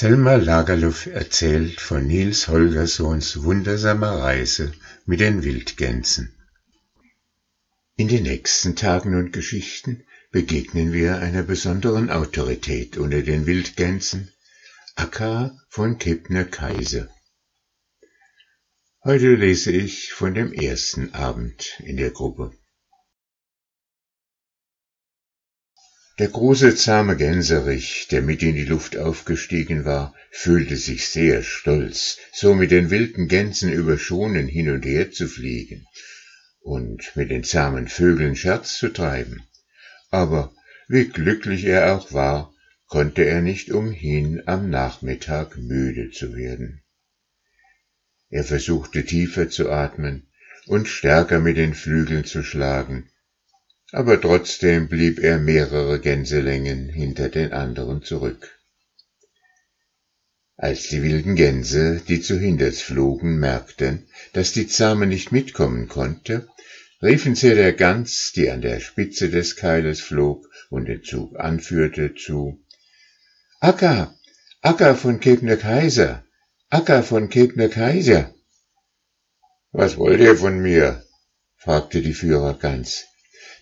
Selma Lagerlöf erzählt von Niels Holgerssons wundersamer Reise mit den Wildgänsen. In den nächsten Tagen und Geschichten begegnen wir einer besonderen Autorität unter den Wildgänsen, Akka von Kebner-Kaiser. Heute lese ich von dem ersten Abend in der Gruppe. Der große zahme Gänserich, der mit in die Luft aufgestiegen war, fühlte sich sehr stolz, so mit den wilden Gänsen über Schonen hin und her zu fliegen und mit den zahmen Vögeln Scherz zu treiben. Aber wie glücklich er auch war, konnte er nicht umhin, am Nachmittag müde zu werden. Er versuchte tiefer zu atmen und stärker mit den Flügeln zu schlagen, aber trotzdem blieb er mehrere Gänselängen hinter den anderen zurück. Als die wilden Gänse, die zu Hinders flogen, merkten, dass die Zahme nicht mitkommen konnte, riefen sie der Gans, die an der Spitze des Keiles flog und den Zug anführte, zu Akka, Akka von Kebner Kaiser, Akka von Kebner Kaiser. Was wollt ihr von mir? fragte die Führergans.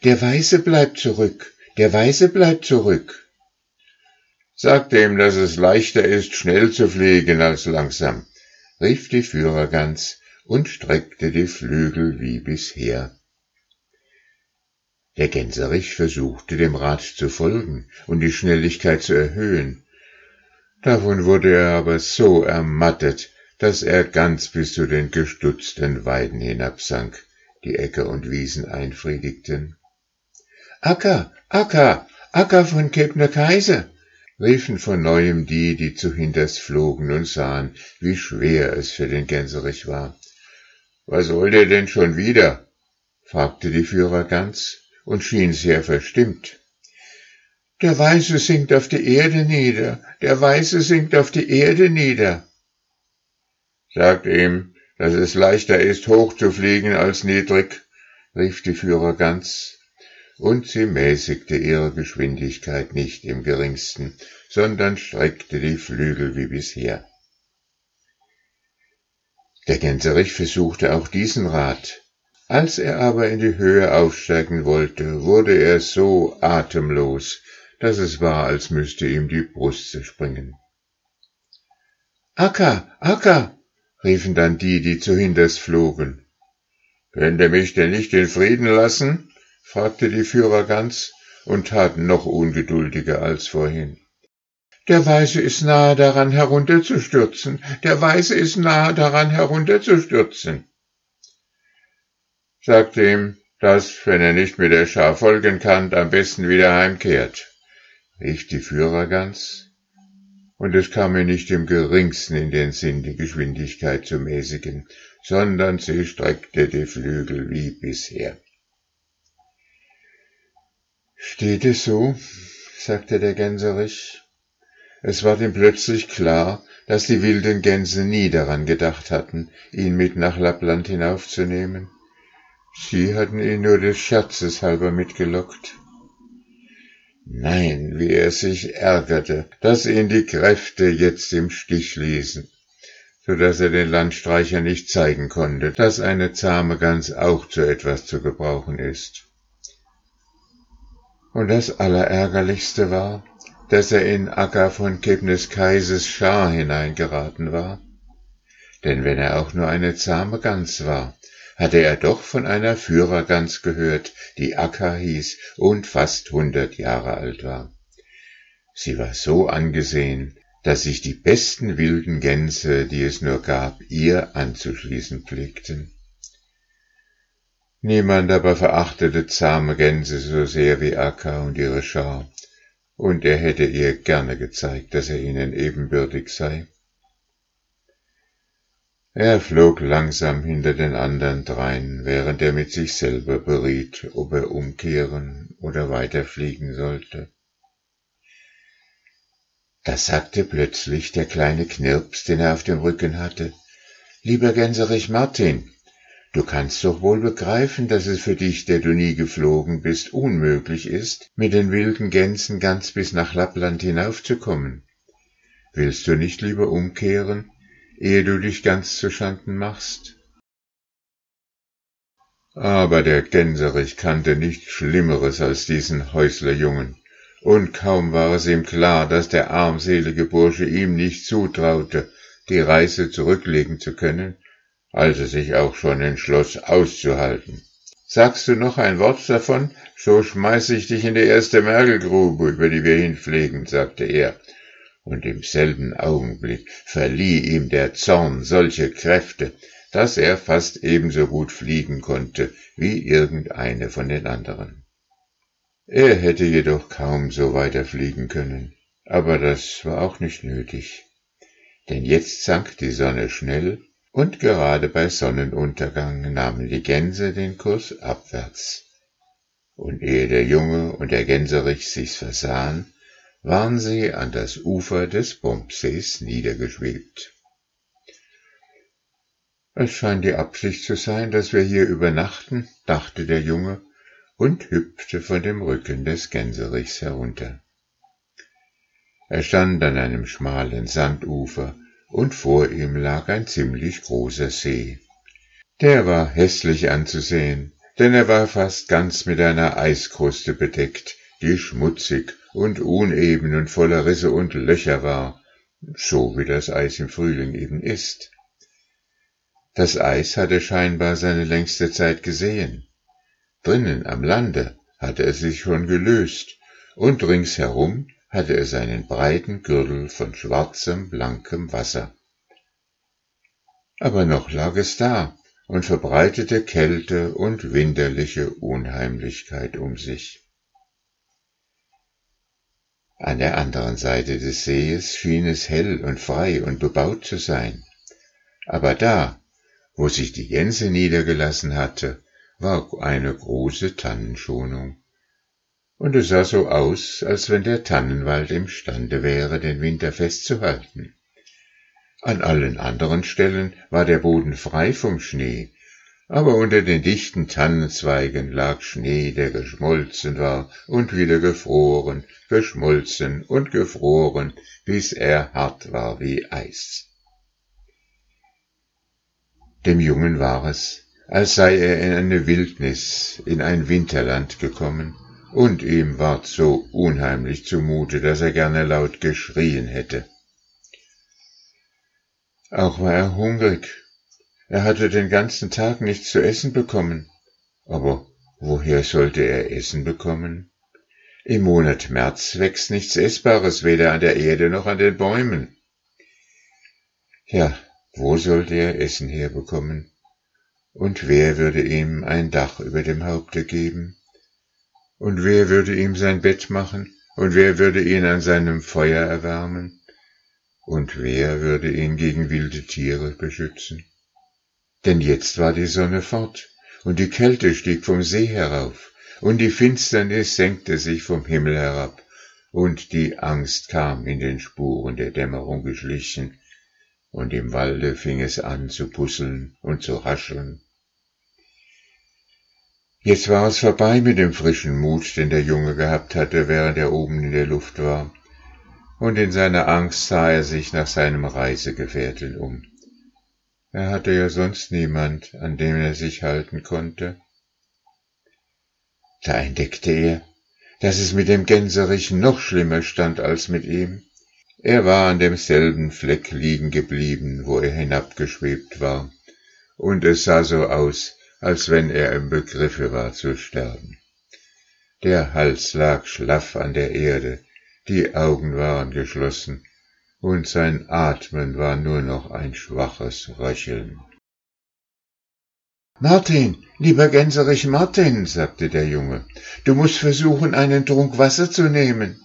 Der Weiße bleibt zurück, der Weiße bleibt zurück. Sagt ihm, dass es leichter ist, schnell zu fliegen als langsam, rief die Führergans und streckte die Flügel wie bisher. Der Gänserich versuchte dem Rat zu folgen und die Schnelligkeit zu erhöhen. Davon wurde er aber so ermattet, dass er ganz bis zu den gestutzten Weiden hinabsank, die Äcker und Wiesen einfriedigten. Acker, Acker, Acker von Kebner Kaiser, riefen von neuem die, die zu Hinters flogen und sahen, wie schwer es für den Gänserich war. Was wollt ihr denn schon wieder? fragte die Führergans und schien sehr verstimmt. Der Weiße sinkt auf die Erde nieder, der Weiße sinkt auf die Erde nieder. Sagt ihm, dass es leichter ist, hoch zu fliegen als niedrig, rief die Führergans und sie mäßigte ihre Geschwindigkeit nicht im geringsten, sondern streckte die Flügel wie bisher. Der Gänserich versuchte auch diesen Rat. Als er aber in die Höhe aufsteigen wollte, wurde er so atemlos, dass es war, als müsste ihm die Brust zerspringen. Akka, Akka, riefen dann die, die zu Hinters flogen. Könnt ihr mich denn nicht in Frieden lassen? Fragte die Führergans und taten noch ungeduldiger als vorhin. Der Weiße ist nahe daran herunterzustürzen, der Weiße ist nahe daran herunterzustürzen. Sagte ihm, dass, wenn er nicht mit der Schar folgen kann, am besten wieder heimkehrt, rief die Führergans, und es kam mir nicht im geringsten in den Sinn, die Geschwindigkeit zu mäßigen, sondern sie streckte die Flügel wie bisher. Steht es so? sagte der Gänserich. Es war ihm plötzlich klar, dass die wilden Gänse nie daran gedacht hatten, ihn mit nach Lappland hinaufzunehmen. Sie hatten ihn nur des Scherzes halber mitgelockt. Nein, wie er sich ärgerte, dass ihn die Kräfte jetzt im Stich ließen, so dass er den Landstreicher nicht zeigen konnte, dass eine zahme Gans auch zu etwas zu gebrauchen ist. Und das Allerärgerlichste war, dass er in Akka von Kebnes Kaises Schar hineingeraten war. Denn wenn er auch nur eine zahme Gans war, hatte er doch von einer Führergans gehört, die Akka hieß und fast hundert Jahre alt war. Sie war so angesehen, dass sich die besten wilden Gänse, die es nur gab, ihr anzuschließen pflegten. Niemand aber verachtete zahme Gänse so sehr wie Akka und ihre Schar, und er hätte ihr gerne gezeigt, dass er ihnen ebenbürtig sei. Er flog langsam hinter den anderen dreien, während er mit sich selber beriet, ob er umkehren oder weiterfliegen sollte. Da sagte plötzlich der kleine Knirps, den er auf dem Rücken hatte, Lieber Gänserich Martin, Du kannst doch wohl begreifen, dass es für dich, der du nie geflogen bist, unmöglich ist, mit den wilden Gänsen ganz bis nach Lappland hinaufzukommen. willst du nicht lieber umkehren, ehe du dich ganz zu Schanden machst? Aber der Gänserich kannte nichts Schlimmeres als diesen Häuslerjungen, und kaum war es ihm klar, dass der armselige Bursche ihm nicht zutraute, die Reise zurücklegen zu können, als er sich auch schon entschloss auszuhalten. Sagst du noch ein Wort davon, so schmeiß ich dich in die erste Mergelgrube, über die wir hinpflegen, sagte er, und im selben Augenblick verlieh ihm der Zorn solche Kräfte, dass er fast ebenso gut fliegen konnte wie irgendeine von den anderen. Er hätte jedoch kaum so weiter fliegen können, aber das war auch nicht nötig, denn jetzt sank die Sonne schnell und gerade bei Sonnenuntergang nahmen die Gänse den Kurs abwärts. Und ehe der Junge und der Gänserich sich's versahen, waren sie an das Ufer des Bombsees niedergeschwebt. Es scheint die Absicht zu sein, dass wir hier übernachten, dachte der Junge und hüpfte von dem Rücken des Gänserichs herunter. Er stand an einem schmalen Sandufer, und vor ihm lag ein ziemlich großer See. Der war hässlich anzusehen, denn er war fast ganz mit einer Eiskruste bedeckt, die schmutzig und uneben und voller Risse und Löcher war, so wie das Eis im Frühling eben ist. Das Eis hatte scheinbar seine längste Zeit gesehen. Drinnen am Lande hatte es sich schon gelöst, und ringsherum hatte es einen breiten Gürtel von schwarzem, blankem Wasser. Aber noch lag es da und verbreitete Kälte und winterliche Unheimlichkeit um sich. An der anderen Seite des Sees schien es hell und frei und bebaut zu sein. Aber da, wo sich die Gänse niedergelassen hatte, war eine große Tannenschonung. Und es sah so aus, als wenn der Tannenwald imstande wäre, den Winter festzuhalten. An allen anderen Stellen war der Boden frei vom Schnee, aber unter den dichten Tannenzweigen lag Schnee, der geschmolzen war und wieder gefroren, geschmolzen und gefroren, bis er hart war wie Eis. Dem Jungen war es, als sei er in eine Wildnis, in ein Winterland gekommen, und ihm ward so unheimlich zumute, dass er gerne laut geschrien hätte. Auch war er hungrig. Er hatte den ganzen Tag nichts zu essen bekommen. Aber woher sollte er Essen bekommen? Im Monat März wächst nichts Essbares weder an der Erde noch an den Bäumen. Ja, wo sollte er Essen herbekommen? Und wer würde ihm ein Dach über dem Haupte geben? Und wer würde ihm sein Bett machen? Und wer würde ihn an seinem Feuer erwärmen? Und wer würde ihn gegen wilde Tiere beschützen? Denn jetzt war die Sonne fort, und die Kälte stieg vom See herauf, und die Finsternis senkte sich vom Himmel herab, und die Angst kam in den Spuren der Dämmerung geschlichen, und im Walde fing es an zu pusseln und zu rascheln. Jetzt war es vorbei mit dem frischen Mut, den der Junge gehabt hatte, während er oben in der Luft war, und in seiner Angst sah er sich nach seinem Reisegefährten um. Er hatte ja sonst niemand, an dem er sich halten konnte. Da entdeckte er, dass es mit dem Gänserich noch schlimmer stand als mit ihm. Er war an demselben Fleck liegen geblieben, wo er hinabgeschwebt war, und es sah so aus, als wenn er im Begriffe war zu sterben. Der Hals lag schlaff an der Erde, die Augen waren geschlossen, und sein Atmen war nur noch ein schwaches Röcheln. Martin, lieber Gänserich Martin, sagte der Junge, du musst versuchen, einen Trunk Wasser zu nehmen.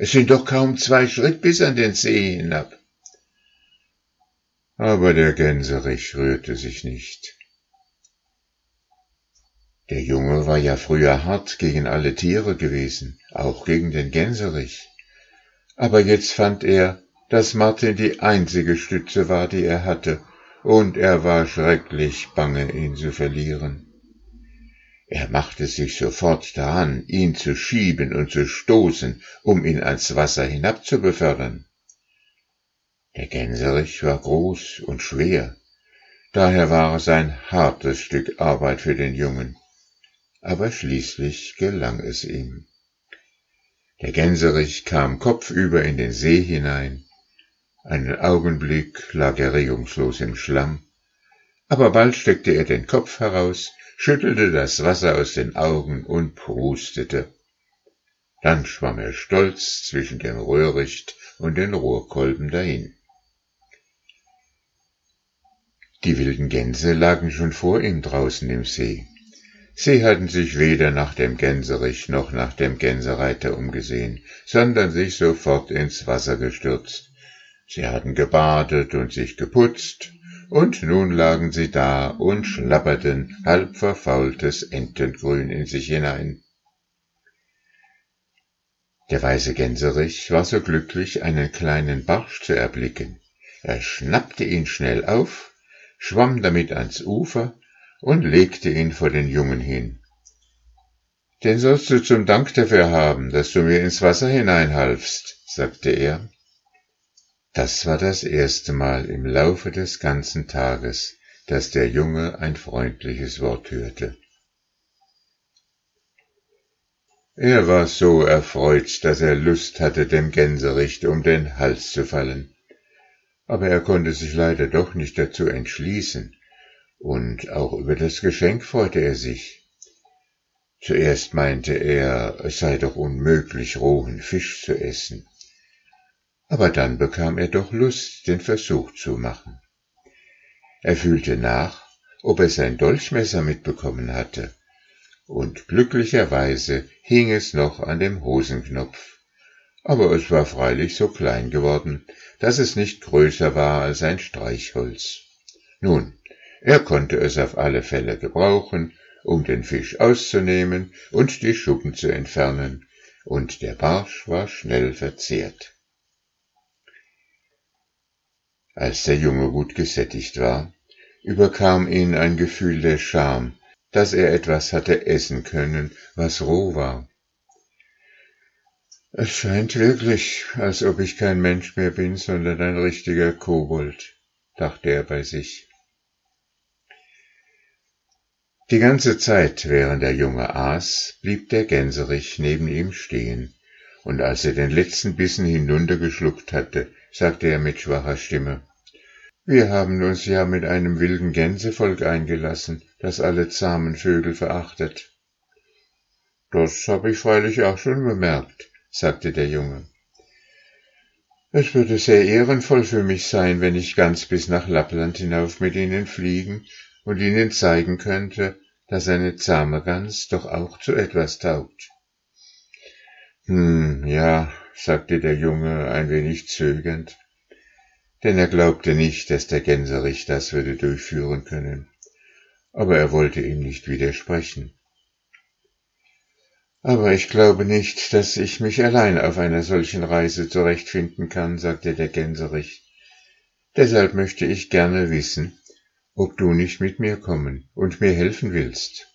Es sind doch kaum zwei Schritt bis an den See hinab. Aber der Gänserich rührte sich nicht. Der Junge war ja früher hart gegen alle Tiere gewesen, auch gegen den Gänserich. Aber jetzt fand er, dass Martin die einzige Stütze war, die er hatte, und er war schrecklich bange, ihn zu verlieren. Er machte sich sofort daran, ihn zu schieben und zu stoßen, um ihn ans Wasser hinabzubefördern. Der Gänserich war groß und schwer, daher war es ein hartes Stück Arbeit für den Jungen, aber schließlich gelang es ihm. Der Gänserich kam kopfüber in den See hinein, einen Augenblick lag er regungslos im Schlamm, aber bald steckte er den Kopf heraus, schüttelte das Wasser aus den Augen und prustete. Dann schwamm er stolz zwischen dem Röhricht und den Rohrkolben dahin. Die wilden Gänse lagen schon vor ihm draußen im See. Sie hatten sich weder nach dem Gänserich noch nach dem Gänsereiter umgesehen, sondern sich sofort ins Wasser gestürzt. Sie hatten gebadet und sich geputzt, und nun lagen sie da und schlapperten halb verfaultes Entengrün in sich hinein. Der weiße Gänserich war so glücklich, einen kleinen Barsch zu erblicken. Er schnappte ihn schnell auf, schwamm damit ans Ufer und legte ihn vor den Jungen hin. Den sollst du zum Dank dafür haben, dass du mir ins Wasser hineinhalfst, sagte er. Das war das erste Mal im Laufe des ganzen Tages, dass der Junge ein freundliches Wort hörte. Er war so erfreut, dass er Lust hatte, dem Gänsericht um den Hals zu fallen. Aber er konnte sich leider doch nicht dazu entschließen, und auch über das Geschenk freute er sich. Zuerst meinte er, es sei doch unmöglich, rohen Fisch zu essen. Aber dann bekam er doch Lust, den Versuch zu machen. Er fühlte nach, ob er sein Dolchmesser mitbekommen hatte, und glücklicherweise hing es noch an dem Hosenknopf. Aber es war freilich so klein geworden, dass es nicht größer war als ein Streichholz. Nun, er konnte es auf alle Fälle gebrauchen, um den Fisch auszunehmen und die Schuppen zu entfernen, und der Barsch war schnell verzehrt. Als der Junge gut gesättigt war, überkam ihn ein Gefühl der Scham, dass er etwas hatte essen können, was roh war. Es scheint wirklich, als ob ich kein Mensch mehr bin, sondern ein richtiger Kobold, dachte er bei sich. Die ganze Zeit, während der Junge aß, blieb der Gänserich neben ihm stehen, und als er den letzten Bissen hinuntergeschluckt hatte, sagte er mit schwacher Stimme Wir haben uns ja mit einem wilden Gänsevolk eingelassen, das alle zahmen Vögel verachtet. Das habe ich freilich auch schon bemerkt, sagte der Junge. Es würde sehr ehrenvoll für mich sein, wenn ich ganz bis nach Lappland hinauf mit Ihnen fliegen und ihnen zeigen könnte, dass eine zahme Gans doch auch zu etwas taugt. Hm, ja, sagte der Junge ein wenig zögernd, denn er glaubte nicht, dass der Gänserich das würde durchführen können, aber er wollte ihm nicht widersprechen. Aber ich glaube nicht, dass ich mich allein auf einer solchen Reise zurechtfinden kann, sagte der Gänserich. Deshalb möchte ich gerne wissen, ob du nicht mit mir kommen und mir helfen willst.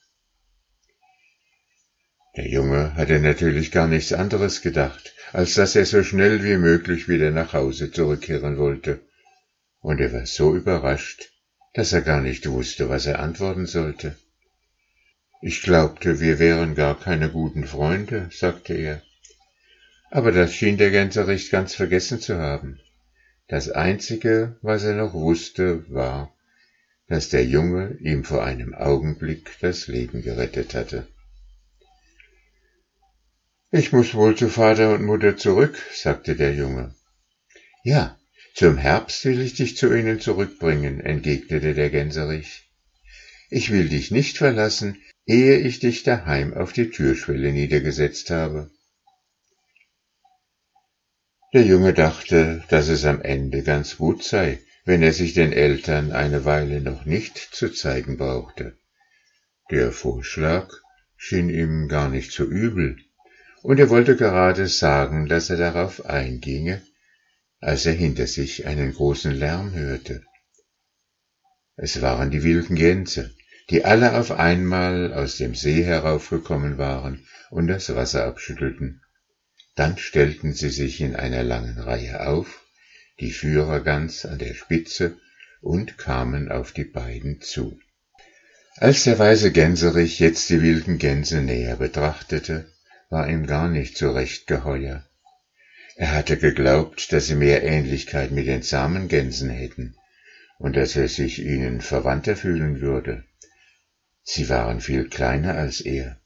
Der Junge hatte natürlich gar nichts anderes gedacht, als dass er so schnell wie möglich wieder nach Hause zurückkehren wollte, und er war so überrascht, dass er gar nicht wusste, was er antworten sollte. Ich glaubte, wir wären gar keine guten Freunde, sagte er. Aber das schien der Gänserich ganz vergessen zu haben. Das Einzige, was er noch wusste, war, dass der Junge ihm vor einem Augenblick das Leben gerettet hatte. Ich muss wohl zu Vater und Mutter zurück, sagte der Junge. Ja, zum Herbst will ich dich zu ihnen zurückbringen, entgegnete der Gänserich. Ich will dich nicht verlassen, ehe ich dich daheim auf die Türschwelle niedergesetzt habe. Der Junge dachte, dass es am Ende ganz gut sei, wenn er sich den Eltern eine Weile noch nicht zu zeigen brauchte. Der Vorschlag schien ihm gar nicht so übel, und er wollte gerade sagen, dass er darauf einginge, als er hinter sich einen großen Lärm hörte. Es waren die wilden Gänse, die alle auf einmal aus dem See heraufgekommen waren und das Wasser abschüttelten. Dann stellten sie sich in einer langen Reihe auf die Führergans an der Spitze und kamen auf die beiden zu. Als der weise Gänserich jetzt die wilden Gänse näher betrachtete, war ihm gar nicht so recht geheuer. Er hatte geglaubt, dass sie mehr Ähnlichkeit mit den zahmen Gänsen hätten und dass er sich ihnen verwandter fühlen würde. Sie waren viel kleiner als er,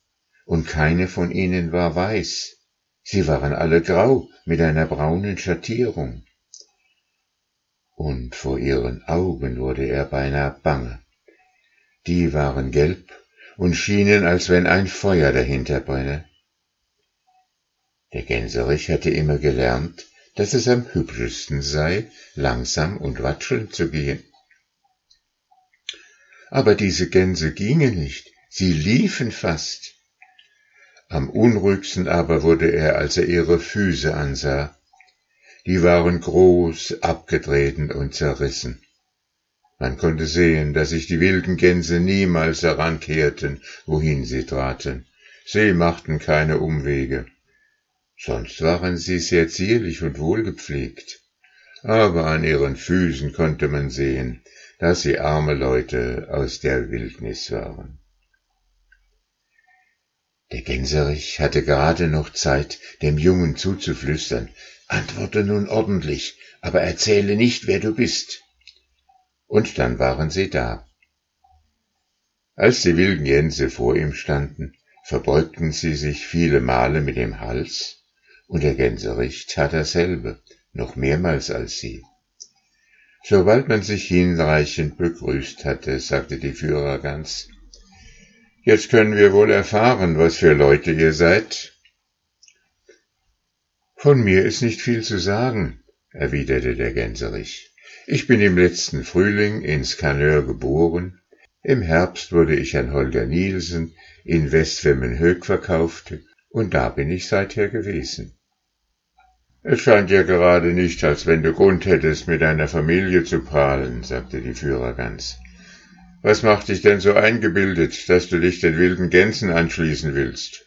und keine von ihnen war weiß. Sie waren alle grau mit einer braunen Schattierung. Und vor ihren Augen wurde er beinahe bange. Die waren gelb und schienen, als wenn ein Feuer dahinter brenne. Der Gänserich hatte immer gelernt, dass es am hübschesten sei, langsam und watschelnd zu gehen. Aber diese Gänse gingen nicht, sie liefen fast. Am unruhigsten aber wurde er, als er ihre Füße ansah. Die waren groß, abgetreten und zerrissen. Man konnte sehen, dass sich die wilden Gänse niemals herankehrten, wohin sie traten. Sie machten keine Umwege. Sonst waren sie sehr zierlich und wohlgepflegt. Aber an ihren Füßen konnte man sehen, dass sie arme Leute aus der Wildnis waren. Der Gänserich hatte gerade noch Zeit, dem Jungen zuzuflüstern, antworte nun ordentlich, aber erzähle nicht, wer du bist. Und dann waren sie da. Als die wilden Gänse vor ihm standen, verbeugten sie sich viele Male mit dem Hals, und der Gänserich tat dasselbe, noch mehrmals als sie. Sobald man sich hinreichend begrüßt hatte, sagte die Führergans, Jetzt können wir wohl erfahren, was für Leute ihr seid. Von mir ist nicht viel zu sagen, erwiderte der Gänserich. Ich bin im letzten Frühling in Skanör geboren. Im Herbst wurde ich an Holger Nielsen in Westwemmenhög verkauft und da bin ich seither gewesen. Es scheint ja gerade nicht, als wenn du Grund hättest, mit deiner Familie zu prahlen, sagte die Führergans. Was macht dich denn so eingebildet, dass du dich den wilden Gänsen anschließen willst?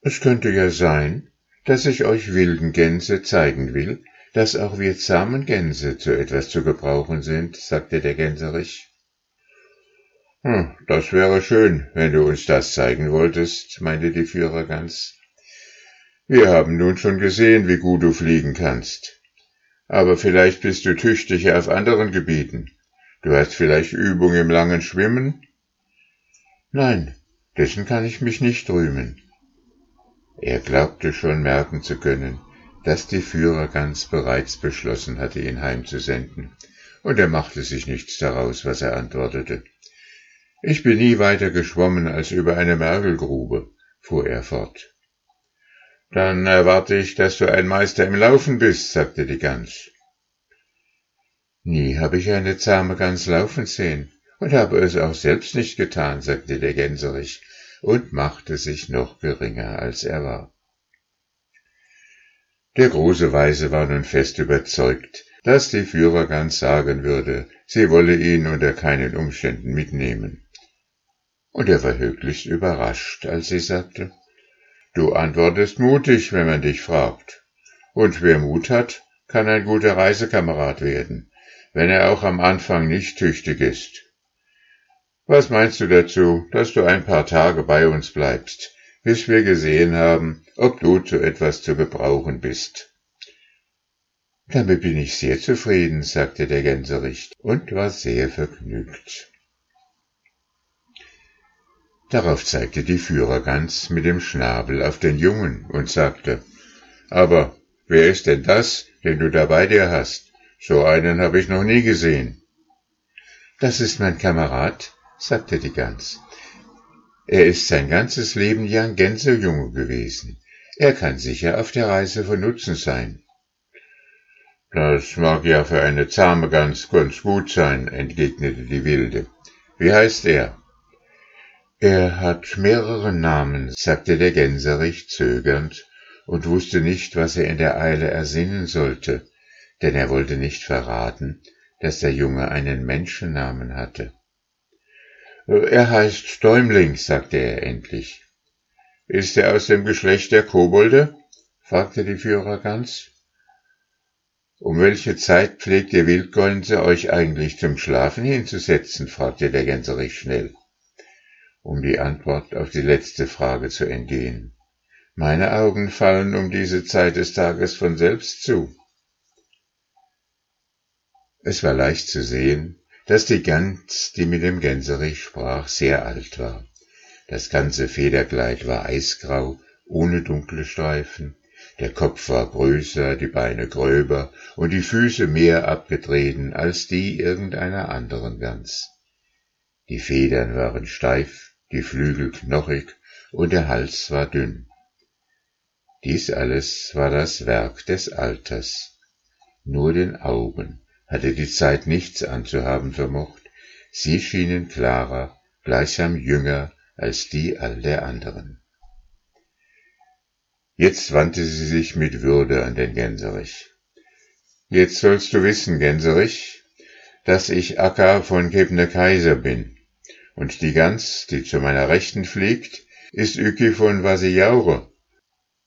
Es könnte ja sein, dass ich euch wilden Gänse zeigen will, dass auch wir zahmen Gänse zu etwas zu gebrauchen sind, sagte der Gänserich. Hm, das wäre schön, wenn du uns das zeigen wolltest, meinte die Führergans. Wir haben nun schon gesehen, wie gut du fliegen kannst. Aber vielleicht bist du tüchtiger auf anderen Gebieten. Du hast vielleicht Übung im langen Schwimmen? Nein, dessen kann ich mich nicht rühmen. Er glaubte schon merken zu können, dass die Führergans bereits beschlossen hatte, ihn heimzusenden, und er machte sich nichts daraus, was er antwortete. Ich bin nie weiter geschwommen als über eine Mergelgrube, fuhr er fort. Dann erwarte ich, dass du ein Meister im Laufen bist, sagte die Gans. Nie habe ich eine zahme Gans laufen sehen und habe es auch selbst nicht getan, sagte der Gänserich und machte sich noch geringer, als er war. Der große Weise war nun fest überzeugt, dass die Führergans sagen würde, sie wolle ihn unter keinen Umständen mitnehmen. Und er war höchlichst überrascht, als sie sagte, Du antwortest mutig, wenn man dich fragt. Und wer Mut hat, kann ein guter Reisekamerad werden wenn er auch am Anfang nicht tüchtig ist. Was meinst du dazu, dass du ein paar Tage bei uns bleibst, bis wir gesehen haben, ob du zu etwas zu gebrauchen bist? Damit bin ich sehr zufrieden, sagte der Gänserich und war sehr vergnügt. Darauf zeigte die Führergans mit dem Schnabel auf den Jungen und sagte, aber wer ist denn das, den du da bei dir hast? So einen habe ich noch nie gesehen. Das ist mein Kamerad, sagte die Gans. Er ist sein ganzes Leben lang Gänsejunge gewesen. Er kann sicher auf der Reise von Nutzen sein. Das mag ja für eine zahme Gans ganz gut sein, entgegnete die Wilde. Wie heißt er? Er hat mehrere Namen, sagte der Gänserich zögernd und wusste nicht, was er in der Eile ersinnen sollte denn er wollte nicht verraten, dass der Junge einen Menschennamen hatte. Er heißt Däumling, sagte er endlich. Ist er aus dem Geschlecht der Kobolde? fragte die Führergans. Um welche Zeit pflegt ihr Wildgänse euch eigentlich zum Schlafen hinzusetzen? fragte der Gänserich schnell, um die Antwort auf die letzte Frage zu entgehen. Meine Augen fallen um diese Zeit des Tages von selbst zu. Es war leicht zu sehen, dass die Gans, die mit dem Gänserich sprach, sehr alt war. Das ganze Federkleid war eisgrau, ohne dunkle Streifen, der Kopf war größer, die Beine gröber und die Füße mehr abgetreten als die irgendeiner anderen Gans. Die Federn waren steif, die Flügel knochig und der Hals war dünn. Dies alles war das Werk des Alters. Nur den Augen hatte die Zeit nichts anzuhaben vermocht, sie schienen klarer, gleichsam jünger als die all der anderen. Jetzt wandte sie sich mit Würde an den Gänserich. Jetzt sollst du wissen, Gänserich, dass ich Akka von Kebne Kaiser bin, und die Gans, die zu meiner Rechten fliegt, ist Üki von Vasijaure,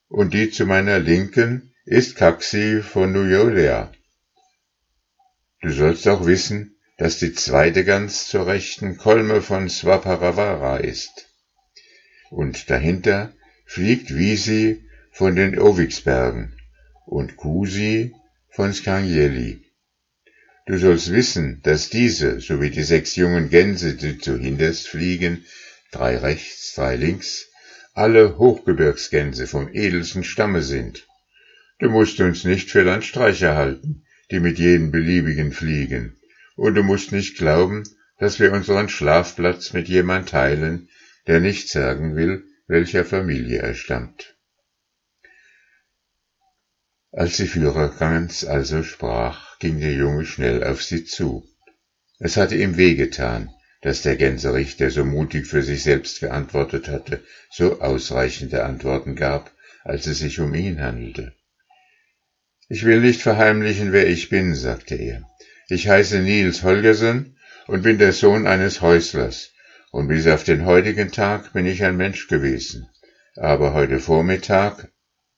und die zu meiner Linken ist Kaxi von Nujolea. Du sollst auch wissen, dass die zweite Gans zur Rechten Kolme von Swaparavara ist. Und dahinter fliegt Visi von den Oviksbergen und Kusi von Skanjeli. Du sollst wissen, dass diese, sowie die sechs jungen Gänse, die zu hinterst fliegen, drei rechts, drei links, alle Hochgebirgsgänse vom edelsten Stamme sind. Du musst uns nicht für Landstreicher halten, die mit jedem beliebigen fliegen, und du musst nicht glauben, dass wir unseren Schlafplatz mit jemand teilen, der nicht sagen will, welcher Familie er stammt. Als die Führergangens also sprach, ging der Junge schnell auf sie zu. Es hatte ihm wehgetan, dass der Gänserich, der so mutig für sich selbst geantwortet hatte, so ausreichende Antworten gab, als es sich um ihn handelte. Ich will nicht verheimlichen, wer ich bin, sagte er. Ich heiße Niels Holgersen und bin der Sohn eines Häuslers, und bis auf den heutigen Tag bin ich ein Mensch gewesen. Aber heute Vormittag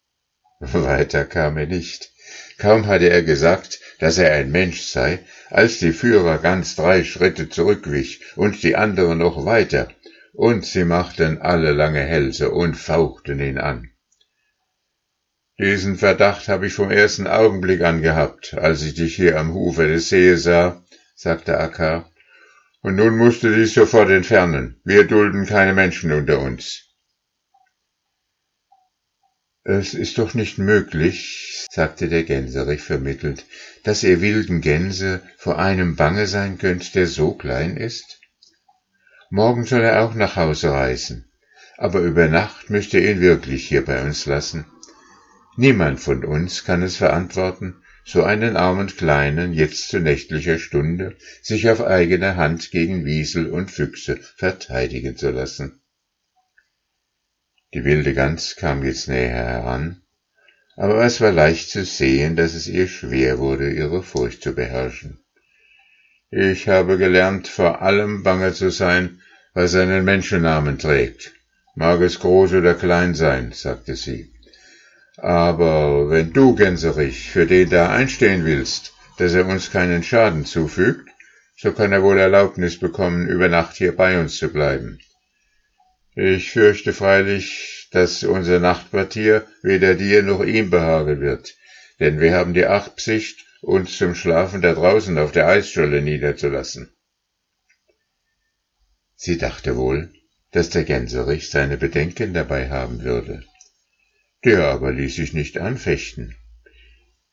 weiter kam er nicht. Kaum hatte er gesagt, dass er ein Mensch sei, als die Führer ganz drei Schritte zurückwich und die anderen noch weiter, und sie machten alle lange Hälse und fauchten ihn an. Diesen Verdacht habe ich vom ersten Augenblick an gehabt, als ich dich hier am Ufer des Sees sah, sagte Akkar, und nun musst du dich sofort entfernen. Wir dulden keine Menschen unter uns. Es ist doch nicht möglich, sagte der Gänserich vermittelt, dass ihr wilden Gänse vor einem bange sein könnt, der so klein ist? Morgen soll er auch nach Hause reisen, aber über Nacht müsst ihr ihn wirklich hier bei uns lassen. Niemand von uns kann es verantworten, so einen armen Kleinen jetzt zu nächtlicher Stunde sich auf eigene Hand gegen Wiesel und Füchse verteidigen zu lassen. Die wilde Gans kam jetzt näher heran, aber es war leicht zu sehen, dass es ihr schwer wurde, ihre Furcht zu beherrschen. Ich habe gelernt, vor allem bange zu sein, was einen Menschennamen trägt. Mag es groß oder klein sein, sagte sie. Aber wenn du, Gänserich, für den da einstehen willst, dass er uns keinen Schaden zufügt, so kann er wohl Erlaubnis bekommen, über Nacht hier bei uns zu bleiben. Ich fürchte freilich, dass unser Nachtquartier weder dir noch ihm behagen wird, denn wir haben die Absicht, uns zum Schlafen da draußen auf der Eisscholle niederzulassen. Sie dachte wohl, dass der Gänserich seine Bedenken dabei haben würde. Der aber ließ sich nicht anfechten.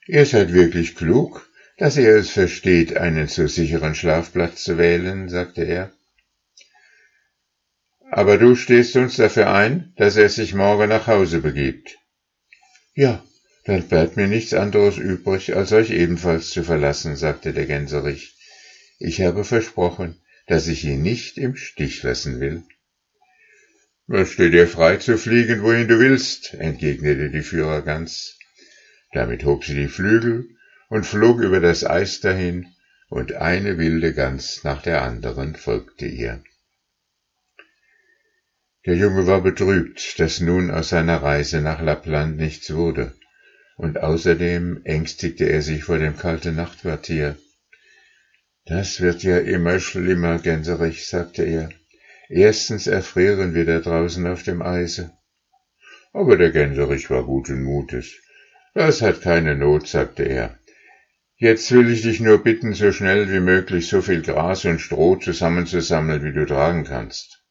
Ihr seid wirklich klug, dass ihr es versteht, einen so sicheren Schlafplatz zu wählen, sagte er. Aber du stehst uns dafür ein, dass er sich morgen nach Hause begibt. Ja, dann bleibt mir nichts anderes übrig, als euch ebenfalls zu verlassen, sagte der Gänserich. Ich habe versprochen, dass ich ihn nicht im Stich lassen will. Es steht dir frei zu fliegen, wohin du willst, entgegnete die Führergans. Damit hob sie die Flügel und flog über das Eis dahin, und eine wilde Gans nach der anderen folgte ihr. Der Junge war betrübt, dass nun aus seiner Reise nach Lappland nichts wurde, und außerdem ängstigte er sich vor dem kalten Nachtquartier. Das wird ja immer schlimmer, Gänserich, sagte er. Erstens erfrieren wir da draußen auf dem Eise. Aber der Gänserich war guten Mutes. Das hat keine Not, sagte er. Jetzt will ich dich nur bitten, so schnell wie möglich so viel Gras und Stroh zusammenzusammeln, wie du tragen kannst.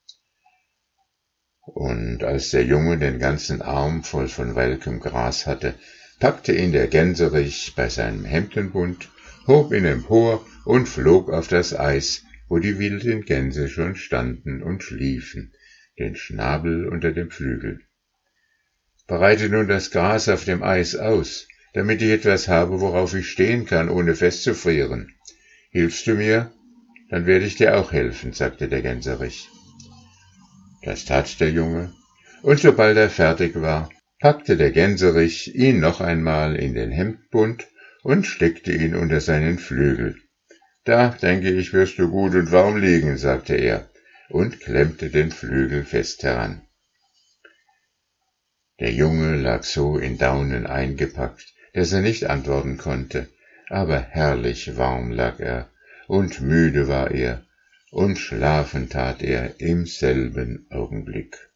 Und als der Junge den ganzen Arm voll von welkem Gras hatte, packte ihn der Gänserich bei seinem Hemdenbund, hob ihn empor und flog auf das Eis, wo die wilden Gänse schon standen und schliefen, den Schnabel unter dem Flügel. Bereite nun das Gras auf dem Eis aus, damit ich etwas habe, worauf ich stehen kann, ohne festzufrieren. Hilfst du mir? Dann werde ich dir auch helfen, sagte der Gänserich. Das tat der Junge, und sobald er fertig war, packte der Gänserich ihn noch einmal in den Hemdbund und steckte ihn unter seinen Flügel. Da, denke ich, wirst du gut und warm liegen, sagte er und klemmte den Flügel fest heran. Der Junge lag so in Daunen eingepackt, dass er nicht antworten konnte, aber herrlich warm lag er, und müde war er, und schlafen tat er im selben Augenblick.